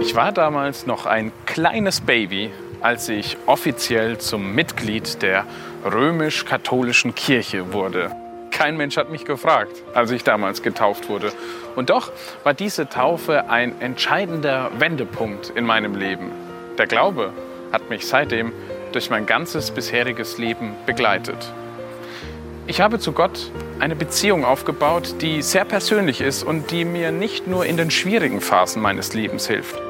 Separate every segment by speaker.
Speaker 1: Ich war damals noch ein kleines Baby, als ich offiziell zum Mitglied der römisch-katholischen Kirche wurde. Kein Mensch hat mich gefragt, als ich damals getauft wurde. Und doch war diese Taufe ein entscheidender Wendepunkt in meinem Leben. Der Glaube hat mich seitdem durch mein ganzes bisheriges Leben begleitet. Ich habe zu Gott eine Beziehung aufgebaut, die sehr persönlich ist und die mir nicht nur in den schwierigen Phasen meines Lebens hilft.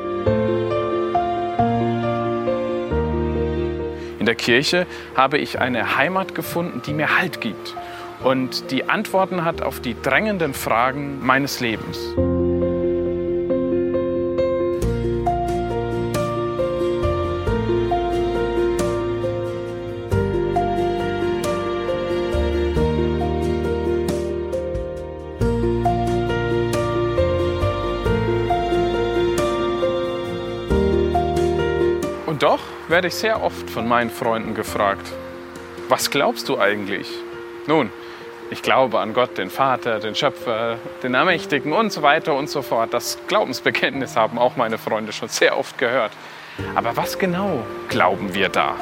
Speaker 1: In der Kirche habe ich eine Heimat gefunden, die mir Halt gibt und die Antworten hat auf die drängenden Fragen meines Lebens. Werde ich sehr oft von meinen Freunden gefragt, was glaubst du eigentlich? Nun, ich glaube an Gott, den Vater, den Schöpfer, den Ermächtigen und so weiter und so fort. Das Glaubensbekenntnis haben auch meine Freunde schon sehr oft gehört. Aber was genau glauben wir da?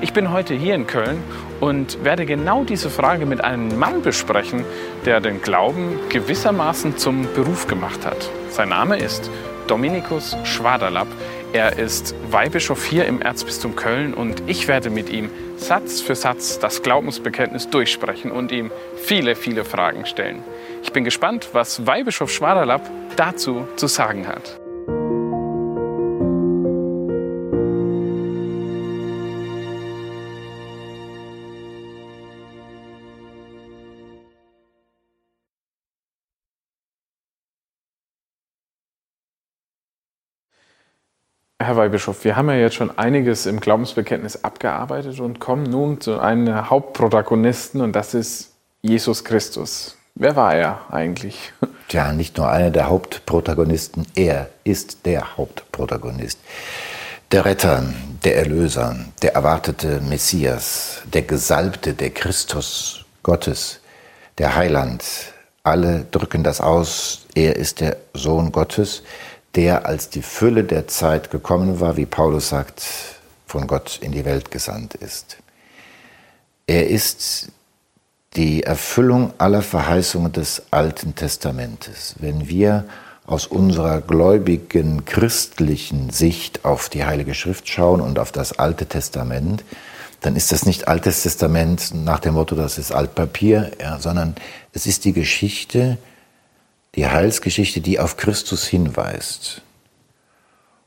Speaker 1: Ich bin heute hier in Köln und werde genau diese Frage mit einem Mann besprechen, der den Glauben gewissermaßen zum Beruf gemacht hat. Sein Name ist Dominikus Schwaderlapp. Er ist Weihbischof hier im Erzbistum Köln und ich werde mit ihm Satz für Satz das Glaubensbekenntnis durchsprechen und ihm viele, viele Fragen stellen. Ich bin gespannt, was Weihbischof Schwaderlapp dazu zu sagen hat. Herr Weihbischof, wir haben ja jetzt schon einiges im Glaubensbekenntnis abgearbeitet und kommen nun zu einem Hauptprotagonisten und das ist Jesus Christus. Wer war er eigentlich?
Speaker 2: Tja, nicht nur einer der Hauptprotagonisten, er ist der Hauptprotagonist. Der Retter, der Erlöser, der erwartete Messias, der Gesalbte, der Christus Gottes, der Heiland. Alle drücken das aus, er ist der Sohn Gottes der als die Fülle der Zeit gekommen war, wie Paulus sagt, von Gott in die Welt gesandt ist. Er ist die Erfüllung aller Verheißungen des Alten Testamentes. Wenn wir aus unserer gläubigen christlichen Sicht auf die Heilige Schrift schauen und auf das Alte Testament, dann ist das nicht Altes Testament nach dem Motto, das ist Altpapier, ja, sondern es ist die Geschichte, die Heilsgeschichte, die auf Christus hinweist.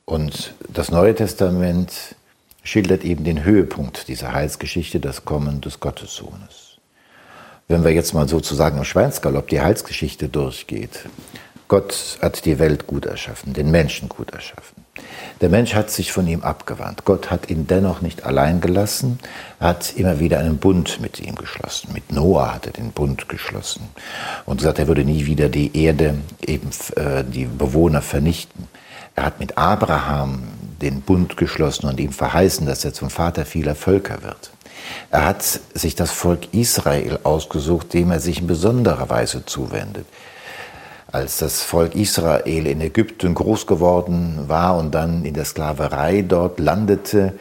Speaker 2: Und das Neue Testament schildert eben den Höhepunkt dieser Heilsgeschichte, das Kommen des Gottessohnes. Wenn wir jetzt mal sozusagen im Schweinsgalopp die Heilsgeschichte durchgeht, Gott hat die Welt gut erschaffen, den Menschen gut erschaffen. Der Mensch hat sich von ihm abgewandt. Gott hat ihn dennoch nicht allein gelassen, hat immer wieder einen Bund mit ihm geschlossen. Mit Noah hat er den Bund geschlossen und gesagt, er würde nie wieder die Erde, eben äh, die Bewohner vernichten. Er hat mit Abraham den Bund geschlossen und ihm verheißen, dass er zum Vater vieler Völker wird. Er hat sich das Volk Israel ausgesucht, dem er sich in besonderer Weise zuwendet als das Volk Israel in Ägypten groß geworden war und dann in der Sklaverei dort landete,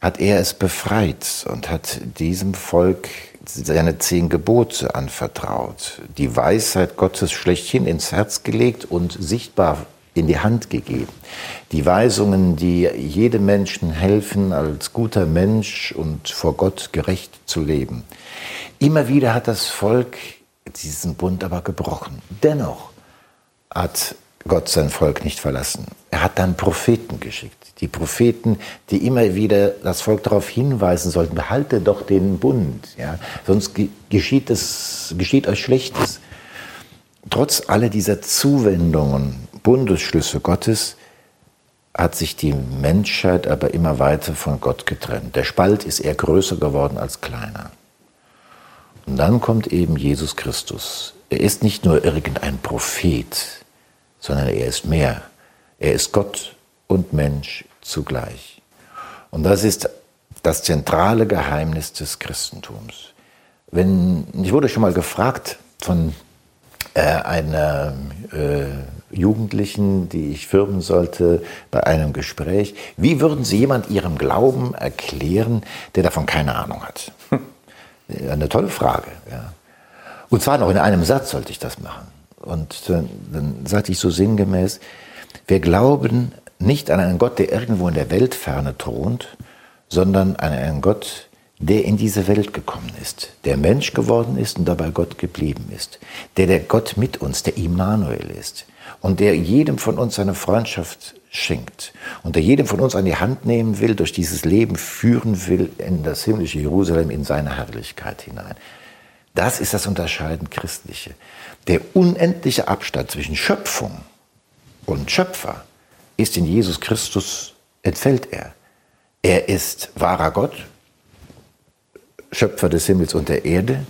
Speaker 2: hat er es befreit und hat diesem Volk seine zehn Gebote anvertraut, die Weisheit Gottes schlechthin ins Herz gelegt und sichtbar in die Hand gegeben. Die Weisungen, die jedem Menschen helfen, als guter Mensch und vor Gott gerecht zu leben. Immer wieder hat das Volk diesen Bund aber gebrochen. Dennoch hat Gott sein Volk nicht verlassen. Er hat dann Propheten geschickt. Die Propheten, die immer wieder das Volk darauf hinweisen sollten, behalte doch den Bund, ja, sonst geschieht, es, geschieht euch Schlechtes. Trotz aller dieser Zuwendungen, Bundesschlüsse Gottes, hat sich die Menschheit aber immer weiter von Gott getrennt. Der Spalt ist eher größer geworden als kleiner. Und dann kommt eben Jesus Christus. Er ist nicht nur irgendein Prophet, sondern er ist mehr. Er ist Gott und Mensch zugleich. Und das ist das zentrale Geheimnis des Christentums. Wenn, ich wurde schon mal gefragt von äh, einer äh, Jugendlichen, die ich firmen sollte, bei einem Gespräch. Wie würden Sie jemand Ihrem Glauben erklären, der davon keine Ahnung hat? Eine tolle Frage. Ja. Und zwar noch in einem Satz sollte ich das machen. Und dann, dann sagte ich so sinngemäß, wir glauben nicht an einen Gott, der irgendwo in der Weltferne thront, sondern an einen Gott, der in diese Welt gekommen ist, der Mensch geworden ist und dabei Gott geblieben ist, der der Gott mit uns, der Immanuel ist und der jedem von uns seine Freundschaft schenkt und der jedem von uns an die Hand nehmen will, durch dieses Leben führen will in das himmlische Jerusalem, in seine Herrlichkeit hinein. Das ist das unterscheidend Christliche. Der unendliche Abstand zwischen Schöpfung und Schöpfer ist in Jesus Christus, entfällt er. Er ist wahrer Gott, Schöpfer des Himmels und der Erde,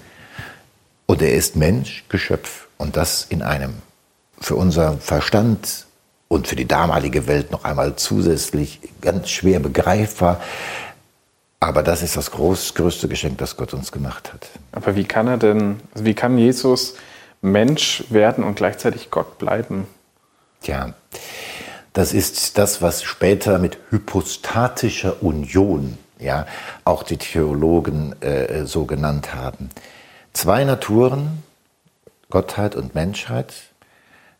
Speaker 2: und er ist Mensch, Geschöpf, und das in einem für unser Verstand und für die damalige Welt noch einmal zusätzlich ganz schwer begreifbar. Aber das ist das groß, größte Geschenk, das Gott uns gemacht hat.
Speaker 1: Aber wie kann er denn, wie kann Jesus Mensch werden und gleichzeitig Gott bleiben?
Speaker 2: Tja, das ist das, was später mit hypostatischer Union, ja, auch die Theologen äh, so genannt haben. Zwei Naturen, Gottheit und Menschheit,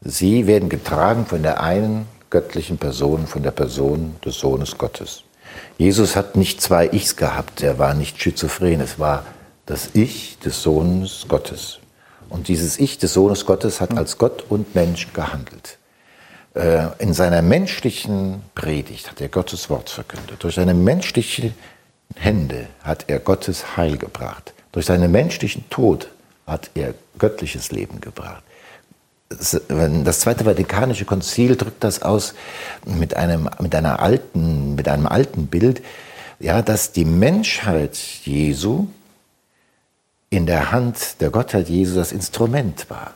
Speaker 2: sie werden getragen von der einen göttlichen Person, von der Person des Sohnes Gottes. Jesus hat nicht zwei Ichs gehabt, er war nicht schizophren, es war das Ich des Sohnes Gottes. Und dieses Ich des Sohnes Gottes hat als Gott und Mensch gehandelt. Äh, in seiner menschlichen Predigt hat er Gottes Wort verkündet. Durch seine menschlichen Hände hat er Gottes Heil gebracht. Durch seinen menschlichen Tod hat er göttliches Leben gebracht. Das Zweite Vatikanische Konzil drückt das aus mit einem, mit einer alten, mit einem alten Bild, ja, dass die Menschheit Jesu in der Hand der Gottheit Jesu das Instrument war.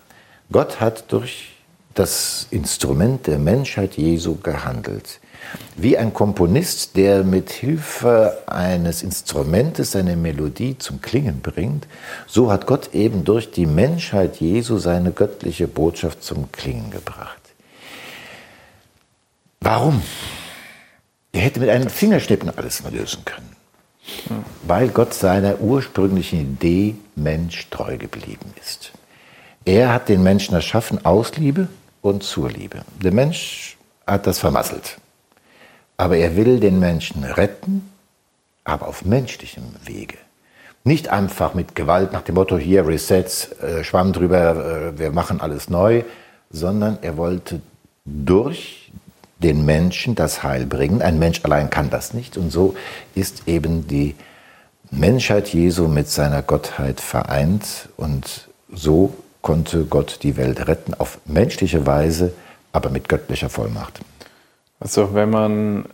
Speaker 2: Gott hat durch das Instrument der Menschheit Jesu gehandelt. Wie ein Komponist, der mit Hilfe eines Instrumentes seine Melodie zum Klingen bringt, so hat Gott eben durch die Menschheit Jesu seine göttliche Botschaft zum Klingen gebracht. Warum? Er hätte mit einem Fingerschnippen alles lösen können. Weil Gott seiner ursprünglichen Idee Mensch treu geblieben ist. Er hat den Menschen erschaffen aus Liebe und zur Liebe. Der Mensch hat das vermasselt. Aber er will den Menschen retten, aber auf menschlichem Wege. Nicht einfach mit Gewalt nach dem Motto, hier Resets, äh, Schwamm drüber, äh, wir machen alles neu, sondern er wollte durch den Menschen das Heil bringen. Ein Mensch allein kann das nicht. Und so ist eben die Menschheit Jesu mit seiner Gottheit vereint und so konnte Gott die Welt retten, auf menschliche Weise, aber mit göttlicher Vollmacht.
Speaker 1: Also wenn man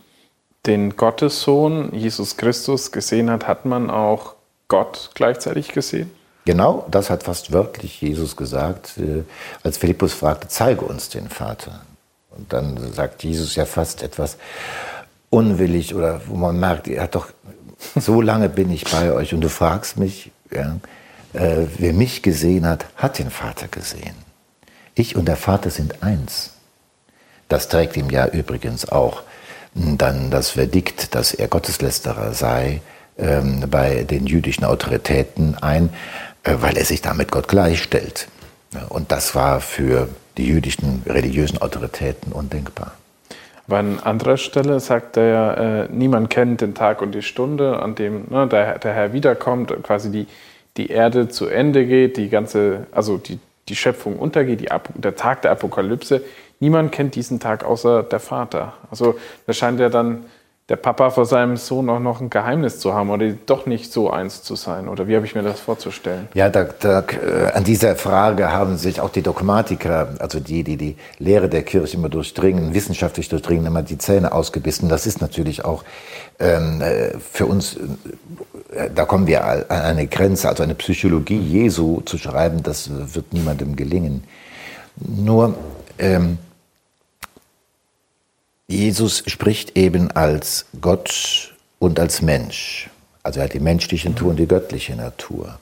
Speaker 1: den Gottessohn Jesus Christus gesehen hat, hat man auch Gott gleichzeitig gesehen?
Speaker 2: Genau, das hat fast wörtlich Jesus gesagt, äh, als Philippus fragte, zeige uns den Vater. Und dann sagt Jesus ja fast etwas unwillig oder wo man merkt, er hat doch, so lange bin ich bei euch und du fragst mich, ja, äh, wer mich gesehen hat, hat den Vater gesehen. Ich und der Vater sind eins. Das trägt ihm ja übrigens auch dann das Verdikt, dass er Gotteslästerer sei, ähm, bei den jüdischen Autoritäten ein, äh, weil er sich damit Gott gleichstellt. Und das war für die jüdischen religiösen Autoritäten undenkbar.
Speaker 1: Aber an anderer Stelle sagt er, äh, niemand kennt den Tag und die Stunde, an dem ne, der, der Herr wiederkommt, quasi die, die Erde zu Ende geht, die ganze, also die, die Schöpfung untergeht, die, der Tag der Apokalypse. Niemand kennt diesen Tag außer der Vater. Also da scheint ja dann der Papa vor seinem Sohn auch noch ein Geheimnis zu haben oder doch nicht so eins zu sein? Oder wie habe ich mir das vorzustellen?
Speaker 2: Ja, da, da, äh, an dieser Frage haben sich auch die Dogmatiker, also die, die die Lehre der Kirche immer durchdringen, wissenschaftlich durchdringen, immer die Zähne ausgebissen. Das ist natürlich auch ähm, äh, für uns, äh, da kommen wir an eine Grenze, also eine Psychologie Jesu zu schreiben, das wird niemandem gelingen. Nur ähm, Jesus spricht eben als Gott und als Mensch. Also er hat die menschliche Natur und die göttliche Natur.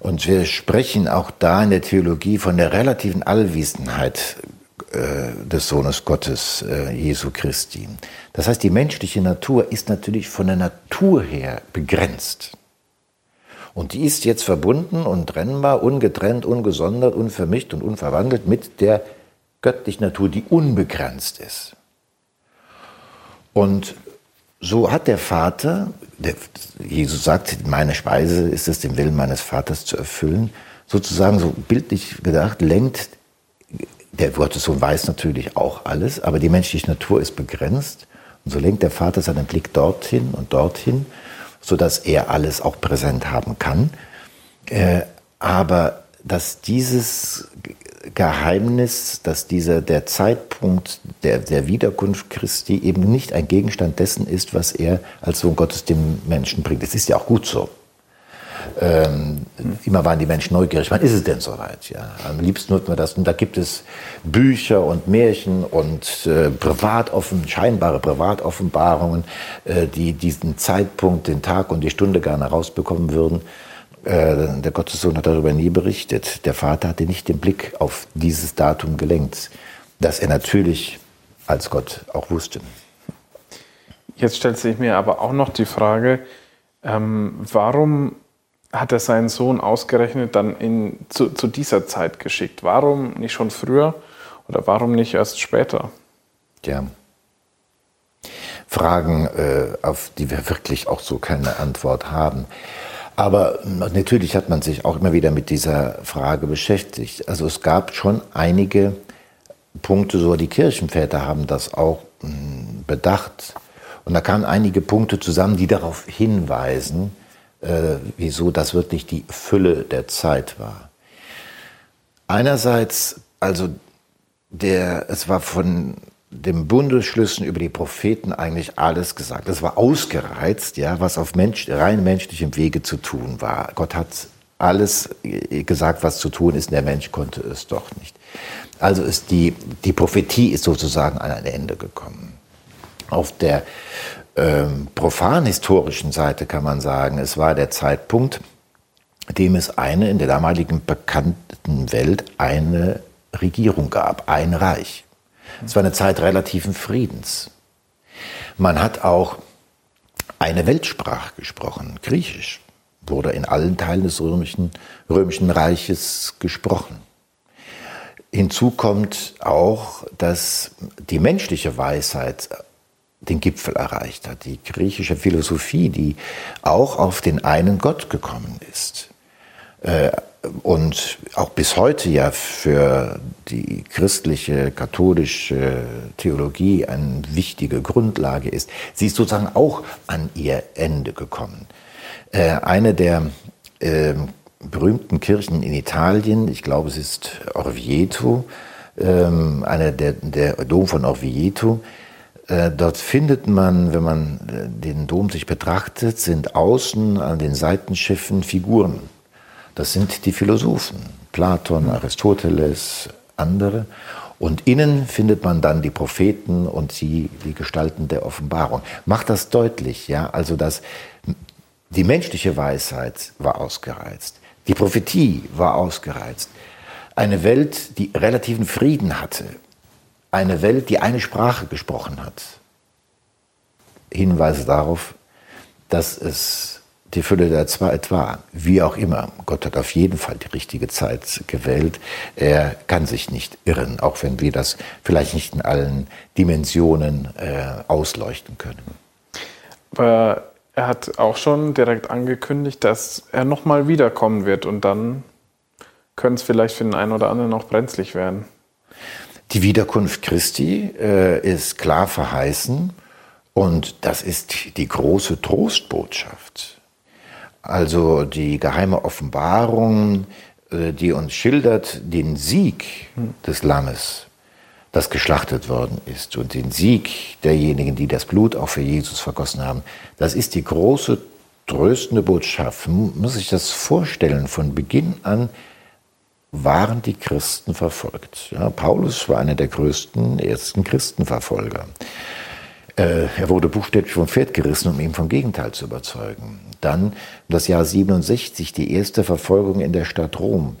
Speaker 2: Und wir sprechen auch da in der Theologie von der relativen Allwissenheit äh, des Sohnes Gottes, äh, Jesu Christi. Das heißt, die menschliche Natur ist natürlich von der Natur her begrenzt. Und die ist jetzt verbunden und trennbar, ungetrennt, ungesondert, unvermischt und unverwandelt mit der göttlichen Natur, die unbegrenzt ist. Und so hat der Vater, der, Jesus sagt, meine Speise ist es, den Willen meines Vaters zu erfüllen, sozusagen so bildlich gedacht, lenkt, der Gottessohn weiß natürlich auch alles, aber die menschliche Natur ist begrenzt. Und so lenkt der Vater seinen Blick dorthin und dorthin, sodass er alles auch präsent haben kann. Äh, aber dass dieses Geheimnis, dass dieser, der Zeitpunkt der, der Wiederkunft Christi eben nicht ein Gegenstand dessen ist, was er als Sohn Gottes dem Menschen bringt. Das ist ja auch gut so. Ähm, immer waren die Menschen neugierig. Wann ist es denn soweit? Ja, am liebsten nutzt man das. Und da gibt es Bücher und Märchen und äh, Privatoffen, scheinbare Privatoffenbarungen, äh, die diesen Zeitpunkt, den Tag und die Stunde gerne rausbekommen würden. Äh, der Gottessohn hat darüber nie berichtet. Der Vater hatte nicht den Blick auf dieses Datum gelenkt, das er natürlich als Gott auch wusste.
Speaker 1: Jetzt stellt sich mir aber auch noch die Frage, ähm, warum hat er seinen Sohn ausgerechnet dann in, zu, zu dieser Zeit geschickt? Warum nicht schon früher oder warum nicht erst später?
Speaker 2: Ja. Fragen, äh, auf die wir wirklich auch so keine Antwort haben. Aber natürlich hat man sich auch immer wieder mit dieser Frage beschäftigt. Also es gab schon einige Punkte, so die Kirchenväter haben das auch hm, bedacht. Und da kamen einige Punkte zusammen, die darauf hinweisen, äh, wieso das wirklich die Fülle der Zeit war. Einerseits, also der, es war von dem Bundesschlüssen über die Propheten eigentlich alles gesagt. Es war ausgereizt, ja, was auf Mensch, rein menschlichem Wege zu tun war. Gott hat alles gesagt, was zu tun ist, und der Mensch konnte es doch nicht. Also ist die, die Prophetie ist sozusagen an ein Ende gekommen. Auf der ähm, profanhistorischen Seite kann man sagen, es war der Zeitpunkt, dem es eine in der damaligen bekannten Welt eine Regierung gab, ein Reich. Es war eine Zeit relativen Friedens. Man hat auch eine Weltsprache gesprochen, Griechisch wurde in allen Teilen des römischen, römischen Reiches gesprochen. Hinzu kommt auch, dass die menschliche Weisheit den Gipfel erreicht hat, die griechische Philosophie, die auch auf den einen Gott gekommen ist. Äh, und auch bis heute ja für die christliche, katholische Theologie eine wichtige Grundlage ist, sie ist sozusagen auch an ihr Ende gekommen. Äh, eine der äh, berühmten Kirchen in Italien, ich glaube es ist Orvieto, ähm, einer der, der Dom von Orvieto, äh, dort findet man, wenn man äh, den Dom sich betrachtet, sind außen an den Seitenschiffen Figuren das sind die Philosophen, Platon, Aristoteles, andere. Und innen findet man dann die Propheten und sie, die Gestalten der Offenbarung. Macht das deutlich, ja? Also, dass die menschliche Weisheit war ausgereizt. Die Prophetie war ausgereizt. Eine Welt, die relativen Frieden hatte. Eine Welt, die eine Sprache gesprochen hat. Hinweise darauf, dass es die Fülle der Zeit war. Wie auch immer. Gott hat auf jeden Fall die richtige Zeit gewählt. Er kann sich nicht irren, auch wenn wir das vielleicht nicht in allen Dimensionen äh, ausleuchten können.
Speaker 1: Aber er hat auch schon direkt angekündigt, dass er nochmal wiederkommen wird und dann könnte es vielleicht für den einen oder anderen auch brenzlig werden.
Speaker 2: Die Wiederkunft Christi äh, ist klar verheißen und das ist die große Trostbotschaft. Also die geheime Offenbarung, äh, die uns schildert den Sieg des Lammes, das geschlachtet worden ist und den Sieg derjenigen, die das Blut auch für Jesus vergossen haben. Das ist die große tröstende Botschaft. Muss sich das vorstellen, von Beginn an waren die Christen verfolgt. Ja, Paulus war einer der größten ersten Christenverfolger. Äh, er wurde buchstäblich vom Pferd gerissen, um ihn vom Gegenteil zu überzeugen. Dann das Jahr 67, die erste Verfolgung in der Stadt Rom.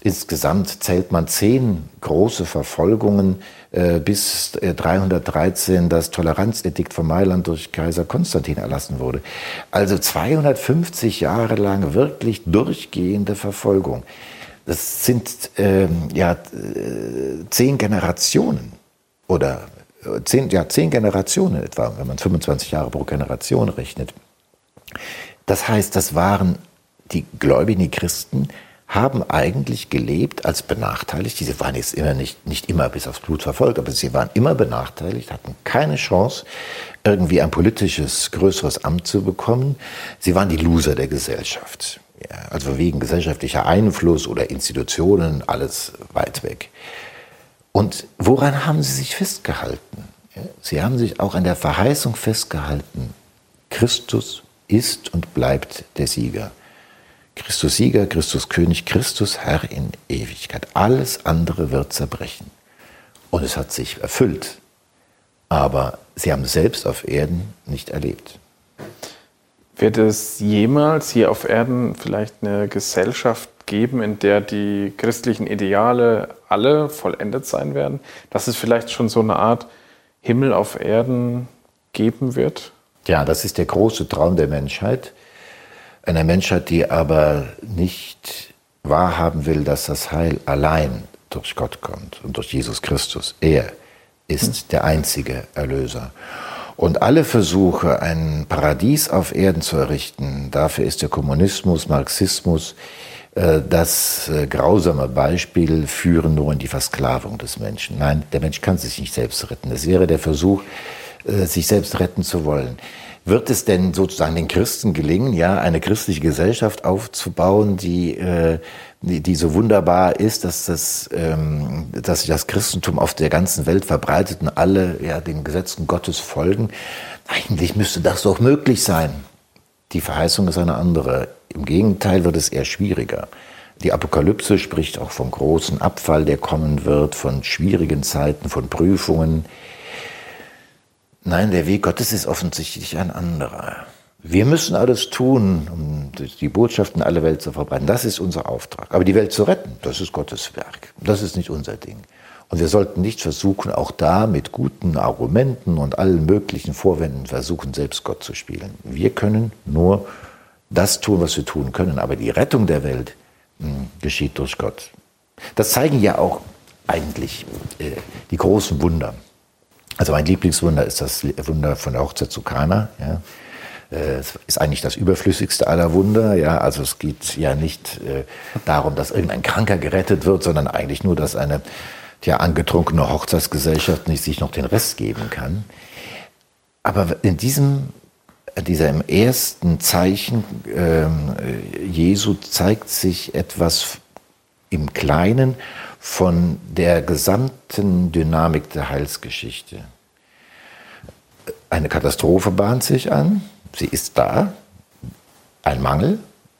Speaker 2: Insgesamt zählt man zehn große Verfolgungen, äh, bis 313 das Toleranzedikt von Mailand durch Kaiser Konstantin erlassen wurde. Also 250 Jahre lang wirklich durchgehende Verfolgung. Das sind ähm, ja, äh, zehn Generationen oder äh, zehn, ja, zehn Generationen etwa, wenn man 25 Jahre pro Generation rechnet. Das heißt, das waren die gläubigen Christen, haben eigentlich gelebt als benachteiligt. Sie waren jetzt immer nicht, nicht immer bis aufs Blut verfolgt, aber sie waren immer benachteiligt, hatten keine Chance, irgendwie ein politisches, größeres Amt zu bekommen. Sie waren die Loser der Gesellschaft. Ja, also wegen gesellschaftlicher Einfluss oder Institutionen, alles weit weg. Und woran haben sie sich festgehalten? Sie haben sich auch an der Verheißung festgehalten, Christus ist und bleibt der Sieger. Christus Sieger, Christus König, Christus Herr in Ewigkeit. Alles andere wird zerbrechen. Und es hat sich erfüllt. Aber sie haben selbst auf Erden nicht erlebt.
Speaker 1: Wird es jemals hier auf Erden vielleicht eine Gesellschaft geben, in der die christlichen Ideale alle vollendet sein werden? Dass es vielleicht schon so eine Art Himmel auf Erden geben wird?
Speaker 2: Ja, das ist der große Traum der Menschheit einer Menschheit, die aber nicht wahrhaben will, dass das Heil allein durch Gott kommt und durch Jesus Christus. Er ist der einzige Erlöser. Und alle Versuche, ein Paradies auf Erden zu errichten, dafür ist der Kommunismus, Marxismus, das äh, grausame Beispiel, führen nur in die Versklavung des Menschen. Nein, der Mensch kann sich nicht selbst retten. Es wäre der Versuch, äh, sich selbst retten zu wollen. Wird es denn sozusagen den Christen gelingen, ja, eine christliche Gesellschaft aufzubauen, die, äh, die, die so wunderbar ist, dass, das, ähm, dass sich das Christentum auf der ganzen Welt verbreitet und alle ja, den Gesetzen Gottes folgen? Eigentlich müsste das doch möglich sein. Die Verheißung ist eine andere. Im Gegenteil wird es eher schwieriger. Die Apokalypse spricht auch vom großen Abfall, der kommen wird, von schwierigen Zeiten, von Prüfungen. Nein, der Weg Gottes ist offensichtlich ein anderer. Wir müssen alles tun, um die Botschaft in alle Welt zu verbreiten. Das ist unser Auftrag. Aber die Welt zu retten, das ist Gottes Werk. Das ist nicht unser Ding. Und wir sollten nicht versuchen, auch da mit guten Argumenten und allen möglichen Vorwänden versuchen, selbst Gott zu spielen. Wir können nur das tun, was wir tun können. Aber die Rettung der Welt mh, hm, geschieht durch Gott. Das zeigen ja auch eigentlich äh, die großen Wunder. Also mein Lieblingswunder ist das Wunder von der Hochzeit zu Kana. Ja. Äh, es ist eigentlich das überflüssigste aller Wunder. Ja, also es geht ja nicht äh, darum, dass irgendein Kranker gerettet wird, sondern eigentlich nur, dass eine ja, angetrunkene Hochzeitsgesellschaft nicht sich noch den Rest geben kann. Aber in diesem, dieser im ersten Zeichen ähm, Jesu zeigt sich etwas im Kleinen von der gesamten Dynamik der Heilsgeschichte. Eine Katastrophe bahnt sich an, sie ist da, ein Mangel,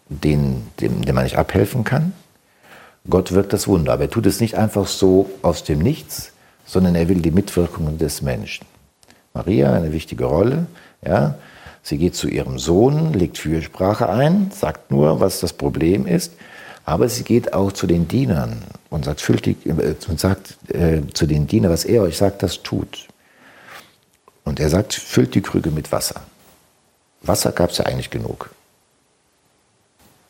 Speaker 2: den, dem, dem man nicht abhelfen kann. Gott wirkt das Wunder, aber er tut es nicht einfach so aus dem Nichts, sondern er will die Mitwirkung des Menschen. Maria, eine wichtige Rolle, ja, sie geht zu ihrem Sohn, legt Fürsprache ein, sagt nur, was das Problem ist aber sie geht auch zu den Dienern und sagt, füllt die, äh, und sagt äh, zu den Dienern, was er euch sagt, das tut. Und er sagt, füllt die Krüge mit Wasser. Wasser gab es ja eigentlich genug.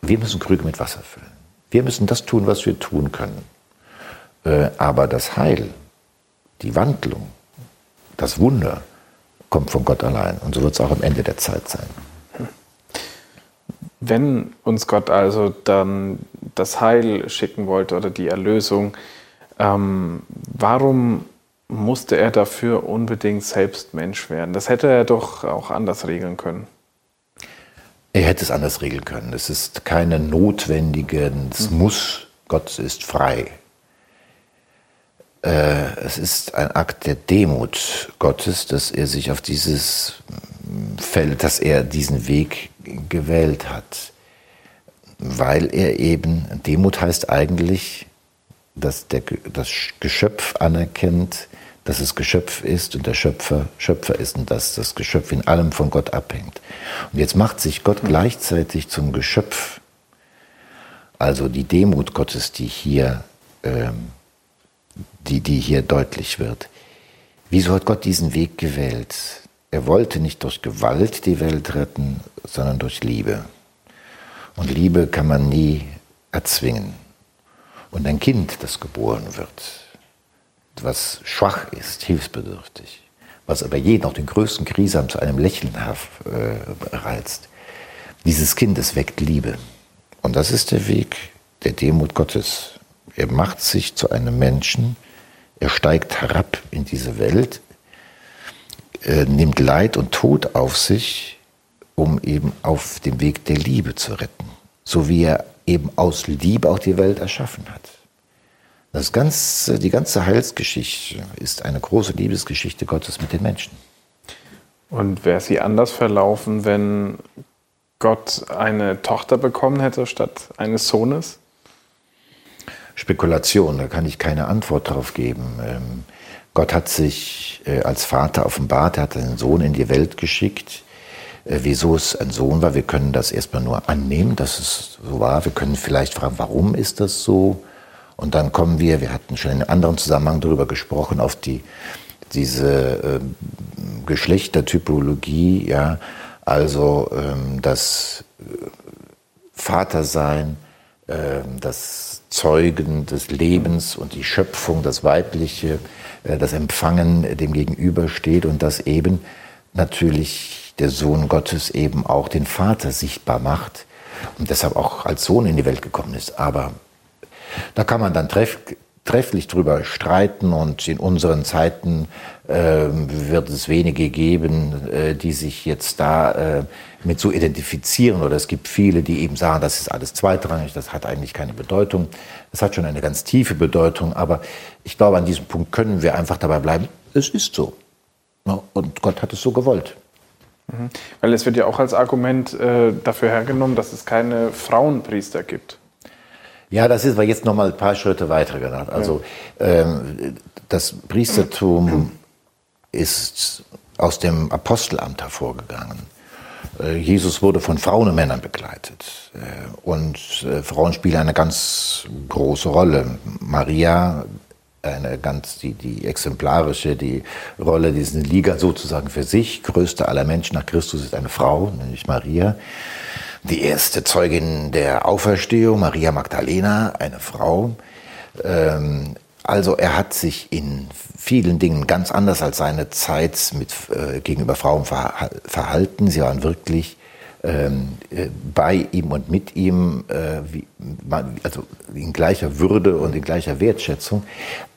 Speaker 2: Wir müssen Krüge mit Wasser füllen. Wir müssen das tun, was wir tun können. Äh, aber das Heil, die Wandlung, das Wunder kommt von Gott allein. Und so wird es auch am Ende der Zeit sein.
Speaker 1: Wenn uns Gott also dann das Heil schicken wollte oder die Erlösung, ähm, warum musste er dafür unbedingt selbst Mensch werden? Das hätte er doch auch anders regeln können.
Speaker 2: Er hätte es anders regeln können. Es ist keine notwendige, es mhm. muss, Gott ist frei. Äh, es ist ein Akt der Demut Gottes, dass er sich auf dieses Feld, dass er diesen Weg gewählt hat, weil er eben, Demut heißt eigentlich, dass der, das Geschöpf anerkennt, dass es Geschöpf ist und der Schöpfer Schöpfer ist und dass das Geschöpf in allem von Gott abhängt. Und jetzt macht sich Gott gleichzeitig zum Geschöpf Also die Demut Gottes, die hier, ähm, die, die hier deutlich wird. Wieso hat Gott diesen Weg gewählt? Er wollte nicht durch Gewalt die Welt retten, sondern durch Liebe. Und Liebe kann man nie erzwingen. Und ein Kind, das geboren wird, was schwach ist, hilfsbedürftig, was aber jeden, auch den größten Krisam, zu einem Lächeln äh, reizt, dieses Kind, es weckt Liebe. Und das ist der Weg der Demut Gottes. Er macht sich zu einem Menschen, er steigt herab in diese Welt, äh, nimmt Leid und Tod auf sich, um eben auf dem Weg der Liebe zu retten. So wie er eben aus Liebe auch die Welt erschaffen hat. Das ganze, die ganze Heilsgeschichte ist eine große Liebesgeschichte Gottes mit den Menschen.
Speaker 1: Und wäre sie anders verlaufen, wenn Gott eine Tochter bekommen hätte statt eines Sohnes?
Speaker 2: Spekulation, da kann ich keine Antwort darauf geben. Ähm, Gott hat sich äh, als Vater offenbart, er hat seinen Sohn in die Welt geschickt. Äh, wieso es ein Sohn war, wir können das erstmal nur annehmen, dass es so war. Wir können vielleicht fragen, warum ist das so? Und dann kommen wir, wir hatten schon in einem anderen Zusammenhang darüber gesprochen, auf die, diese äh, Geschlechtertypologie, ja, also ähm, das Vatersein, äh, das Zeugen des Lebens und die Schöpfung, das Weibliche, äh, das Empfangen dem gegenübersteht und das eben natürlich der Sohn Gottes eben auch den Vater sichtbar macht und deshalb auch als Sohn in die Welt gekommen ist. Aber da kann man dann treff, trefflich drüber streiten und in unseren Zeiten äh, wird es wenige geben, äh, die sich jetzt da äh, mit so identifizieren oder es gibt viele, die eben sagen, das ist alles zweitrangig, das hat eigentlich keine Bedeutung. Das hat schon eine ganz tiefe Bedeutung, aber ich glaube, an diesem Punkt können wir einfach dabei bleiben, es ist so. Und Gott hat es so gewollt.
Speaker 1: Mhm. Weil es wird ja auch als Argument äh, dafür hergenommen, dass es keine Frauenpriester gibt.
Speaker 2: Ja, das ist aber jetzt noch mal ein paar Schritte weiter gedacht. Also ähm, das Priestertum ist aus dem Apostelamt hervorgegangen. Äh, Jesus wurde von Frauen und Männern begleitet. Äh, und äh, Frauen spielen eine ganz große Rolle. Maria, eine ganz, die, die exemplarische, die Rolle, die ist eine Liga sozusagen für sich. Größte aller Menschen nach Christus ist eine Frau, nämlich Maria die erste Zeugin der Auferstehung, Maria Magdalena, eine Frau. Ähm, also er hat sich in vielen Dingen ganz anders als seine Zeit mit, äh, gegenüber Frauen verhalten. Sie waren wirklich ähm, äh, bei ihm und mit ihm, äh, wie, also in gleicher Würde und in gleicher Wertschätzung.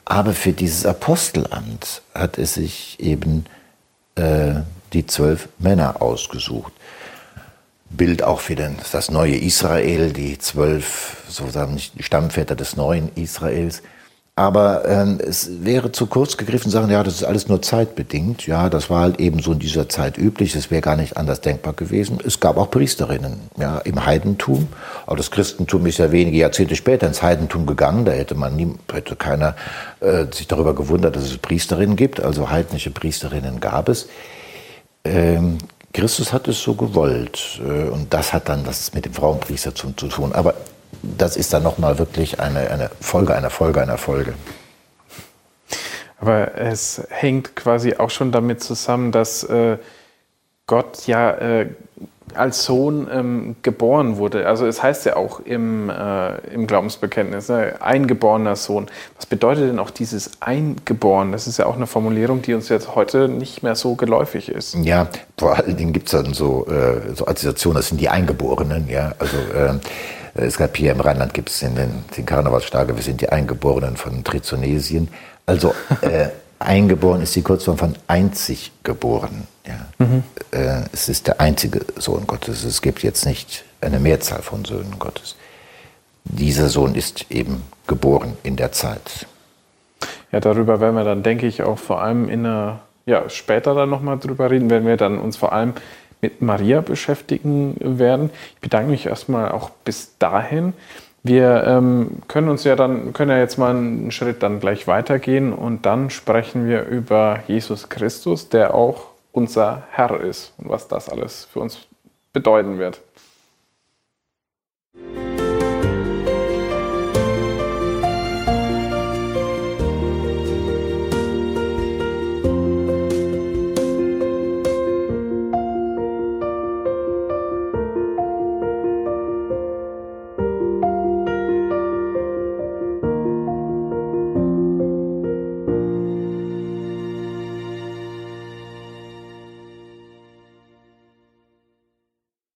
Speaker 2: Aber für dieses Apostelamt hat es sich eben äh, die zwölf Männer ausgesucht. Bild auch für den, das neue Israel, die zwölf sozusagen Stammväter des neuen Israels. Aber ähm, es wäre zu kurz gegriffen, sagen, ja, das ist alles nur zeitbedingt. Ja, das war halt eben so in dieser Zeit üblich. Es wäre gar nicht anders denkbar gewesen. Es gab auch Priesterinnen ja, im Heidentum. Aber das Christentum ist ja wenige Jahrzehnte später ins Heidentum gegangen. Da hätte man nie, hätte keiner äh, sich darüber gewundert, dass es Priesterinnen gibt. Also heidnische Priesterinnen gab es. Ähm, Christus hat es so gewollt äh, und das hat dann was mit dem Frauenpriester zu, zu tun. Aber das ist dann nochmal wirklich eine, eine Folge einer Folge einer Folge.
Speaker 1: Aber es hängt quasi auch schon damit zusammen, dass äh, Gott ja äh, als Sohn ähm, geboren wurde. Also es heißt ja auch im, äh, im Glaubensbekenntnis, ne? eingeborener Sohn. Was bedeutet denn auch dieses eingeboren? Das ist ja auch eine Formulierung, die uns jetzt heute nicht mehr so geläufig ist.
Speaker 2: Ja, vor allen Dingen gibt es dann so, äh, so Assoziationen, das sind die Eingeborenen. Ja? Also äh, es gab hier im Rheinland gibt es den, den Karnevalstage, wir sind die Eingeborenen von Trizonesien. Also äh, eingeboren ist die Kurzform von einzig geboren. Ja. Mhm. Äh, es ist der einzige Sohn Gottes. Es gibt jetzt nicht eine Mehrzahl von Söhnen Gottes. Dieser Sohn ist eben geboren in der Zeit.
Speaker 1: Ja, darüber werden wir dann, denke ich, auch vor allem in einer, ja, später dann nochmal drüber reden, wenn wir dann uns vor allem mit Maria beschäftigen werden. Ich bedanke mich erstmal auch bis dahin. Wir ähm, können uns ja dann, können ja jetzt mal einen Schritt dann gleich weitergehen und dann sprechen wir über Jesus Christus, der auch unser Herr ist und was das alles für uns bedeuten wird.